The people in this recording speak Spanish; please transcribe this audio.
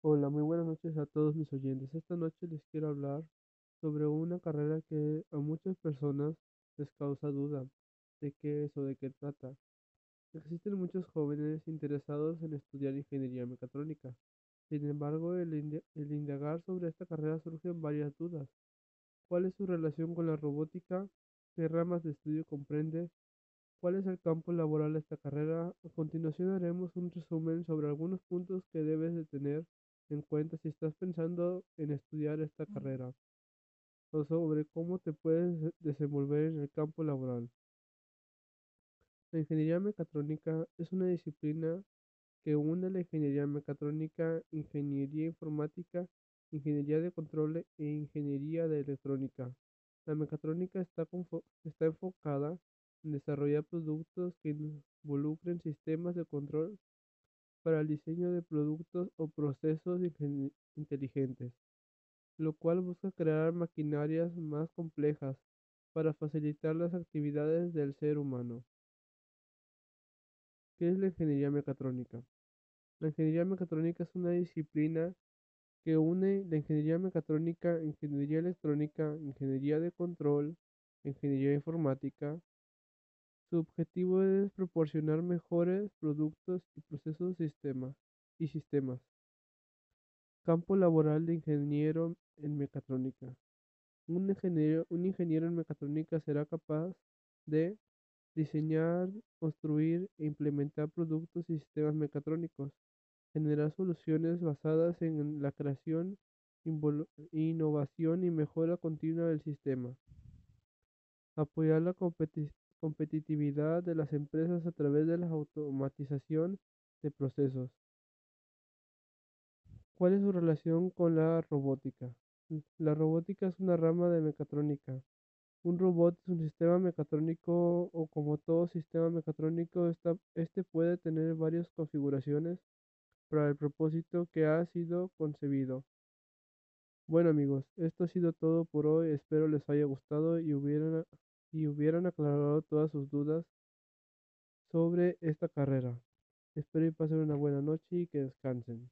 Hola, muy buenas noches a todos mis oyentes. Esta noche les quiero hablar sobre una carrera que a muchas personas les causa duda de qué es o de qué trata. Existen muchos jóvenes interesados en estudiar ingeniería mecatrónica. Sin embargo, el, indagar sobre esta carrera surgen varias dudas. ¿Cuál es su relación con la robótica? ¿Qué ramas de estudio comprende? ¿Cuál es el campo laboral de esta carrera? A continuación haremos un resumen sobre algunos puntos que debes de tener en cuenta si estás pensando en estudiar esta carrera o sobre cómo te puedes desenvolver en el campo laboral. La ingeniería mecatrónica es una disciplina que une la ingeniería mecatrónica, ingeniería informática, ingeniería de control e ingeniería de electrónica. La mecatrónica está, está enfocada en desarrollar productos que involucren sistemas de control para el diseño de productos o procesos inteligentes, lo cual busca crear maquinarias más complejas para facilitar las actividades del ser humano. ¿Qué es la ingeniería mecatrónica? La ingeniería mecatrónica es una disciplina que une la ingeniería mecatrónica, ingeniería electrónica, ingeniería de control, ingeniería informática, su objetivo es proporcionar mejores productos y procesos y sistemas. Campo laboral de ingeniero en mecatrónica. Un ingeniero, un ingeniero en mecatrónica será capaz de diseñar, construir e implementar productos y sistemas mecatrónicos, generar soluciones basadas en la creación, innovación y mejora continua del sistema, apoyar la competición competitividad de las empresas a través de la automatización de procesos. ¿Cuál es su relación con la robótica? La robótica es una rama de mecatrónica. Un robot es un sistema mecatrónico o como todo sistema mecatrónico, este puede tener varias configuraciones para el propósito que ha sido concebido. Bueno amigos, esto ha sido todo por hoy. Espero les haya gustado y hubieran y hubieran aclarado todas sus dudas sobre esta carrera. Espero y pasen una buena noche y que descansen.